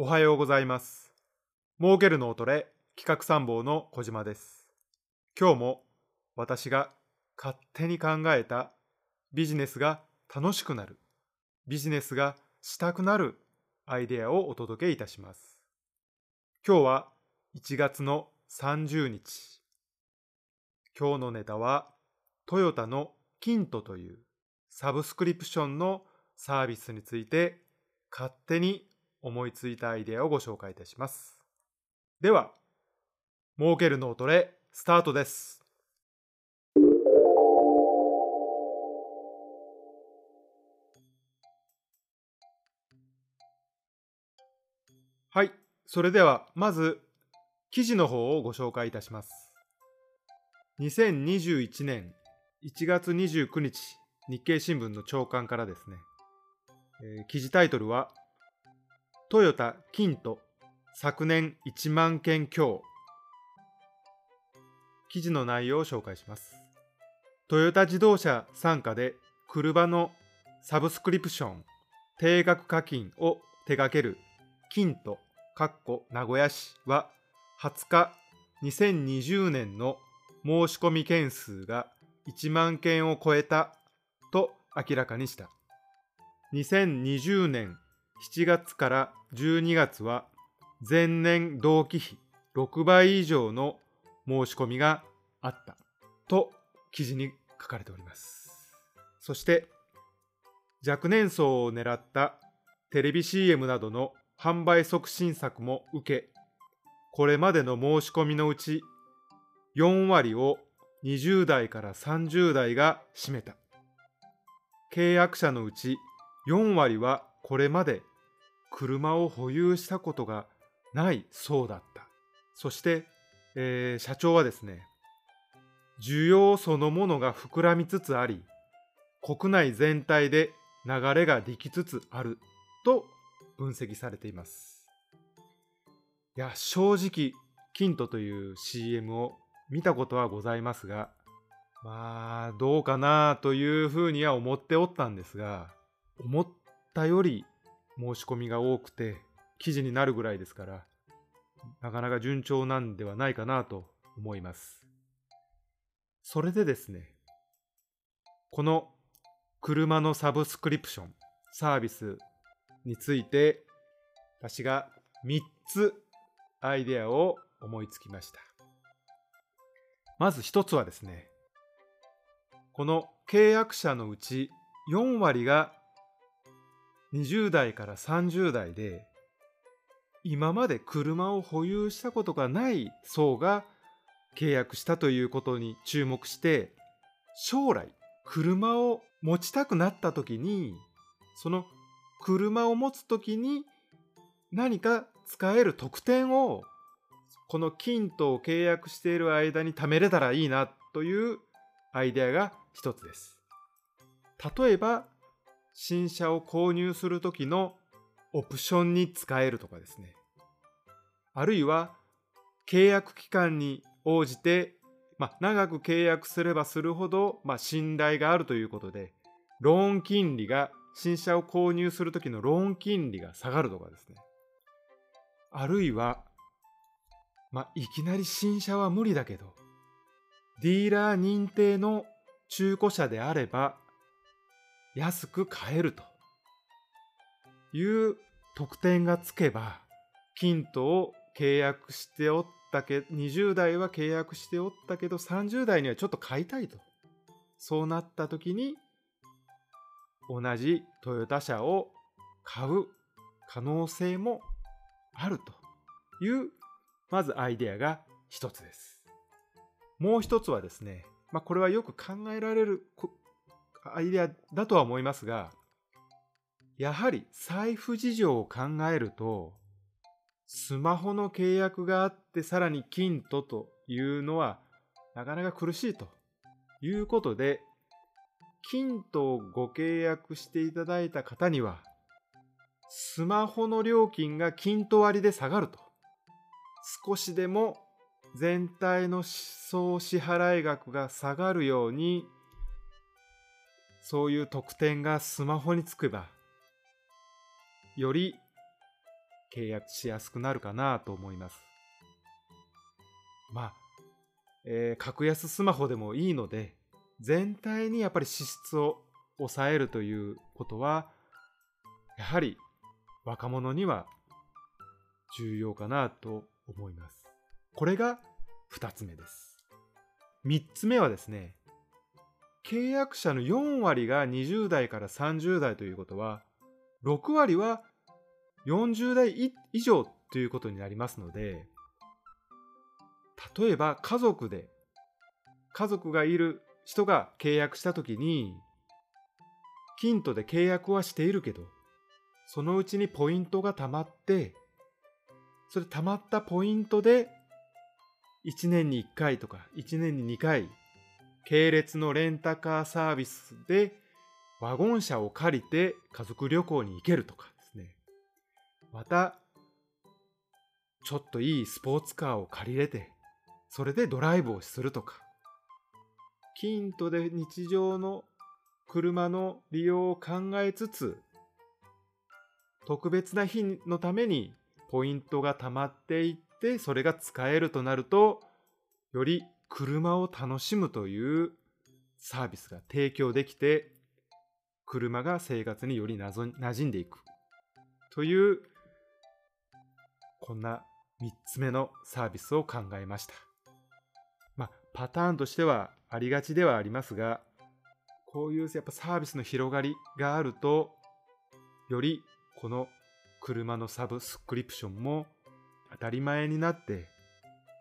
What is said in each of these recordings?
おはようございます。儲ける脳トレ企画参謀の小島です。今日も私が勝手に考えたビジネスが楽しくなる、ビジネスがしたくなるアイデアをお届けいたします。今日は1月の30日。今日のネタはトヨタのキントというサブスクリプションのサービスについて勝手に思いついたアイデアをご紹介いたします。では、儲ける脳トレスタートです。はい、それではまず記事の方をご紹介いたします。2021年1月29日日経新聞の朝刊からですね、えー記事タイトルはトヨタキント昨年1万件強。記事の内容を紹介します。トヨタ自動車傘下で車のサブスクリプション定額課金を手掛けるキントかっこ名古屋市は20日2020年の申し込み件数が1万件を超えたと明らかにした。2020年7月から12月は前年同期比6倍以上の申し込みがあったと記事に書かれております。そして若年層を狙ったテレビ CM などの販売促進策も受け、これまでの申し込みのうち4割を20代から30代が占めた。契約者のうち4割はこれまで車を保有したことがないそうだった。そして、えー社長はですね、需要そのものが膨らみつつあり、国内全体で流れができつつあると分析されています。いや、正直、キントという CM を見たことはございますが、まあ、どうかなというふうには思っておったんですが、思ったより申し込みが多くて記事になるぐらいですからなかなか順調なんではないかなと思います。それでですねこの車のサブスクリプションサービスについて私が3つアイデアを思いつきました。まず1つはですねこの契約者のうち4割が20代から30代で今まで車を保有したことがない層が契約したということに注目して将来車を持ちたくなった時にその車を持つ時に何か使える特典をこの金とを契約している間に貯めれたらいいなというアイデアが一つです。例えば新車を購入する時のオプションに使えるとかですね。あるいは契約期間に応じて、まあ、長く契約すればするほど、まあ、信頼があるということで、ローン金利が、新車を購入する時のローン金利が下がるとかですね。あるいは、まあ、いきなり新車は無理だけど、ディーラー認定の中古車であれば、安く買えるという特典がつけば、金とを契約しておったけ、20代は契約しておったけど、30代にはちょっと買いたいと。そうなった時に、同じトヨタ車を買う可能性もあるという、まずアイデアが一つです。もう一つはですね、まあこれはよく考えられるアイデアだとは思いますが、やはり財布事情を考えると、スマホの契約があってさらに金とというのはなかなか苦しいということで、金とをご契約していただいた方には、スマホの料金が金と割で下がると。少しでも全体の総支払い額が下がるように、そういう特典がスマホにつけば、より契約しやすくなるかなと思います。まあ、えー、格安スマホでもいいので、全体にやっぱり支出を抑えるということは、やはり若者には重要かなと思います。これが2つ目です。3つ目はですね、契約者の4割が20代から30代ということは、6割は40代以上ということになりますので、例えば家族で、家族がいる人が契約したときに、キントで契約はしているけど、そのうちにポイントが貯まって、それ貯まったポイントで、1年に1回とか1年に2回、系列のレンタカーサービスでワゴン車を借りて家族旅行に行けるとかですね。また、ちょっといいスポーツカーを借りれて、それでドライブをするとか。キントで日常の車の利用を考えつつ、特別な日のためにポイントが貯まっていって、それが使えるとなると、より車を楽しむというサービスが提供できて、車が生活により馴染んでいく。という、こんな3つ目のサービスを考えました。まあ、パターンとしてはありがちではありますが、こういうやっぱサービスの広がりがあると、よりこの車のサブスクリプションも当たり前になって、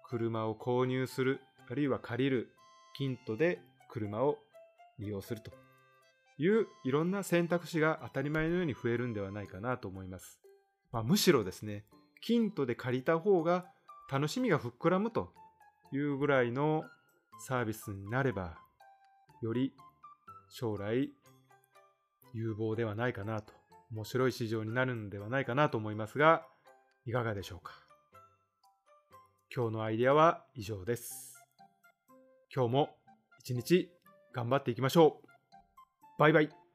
車を購入する、あるいは借りる、キントで車を利用するといういろんな選択肢が当たり前のように増えるんではないかなと思います。まあ、むしろですね、キントで借りた方が楽しみが膨らむというぐらいのサービスになれば、より将来有望ではないかなと、面白い市場になるんではないかなと思いますが、いかがでしょうか？今日のアイデアは以上です。今日も一日頑張っていきましょう。バイバイ。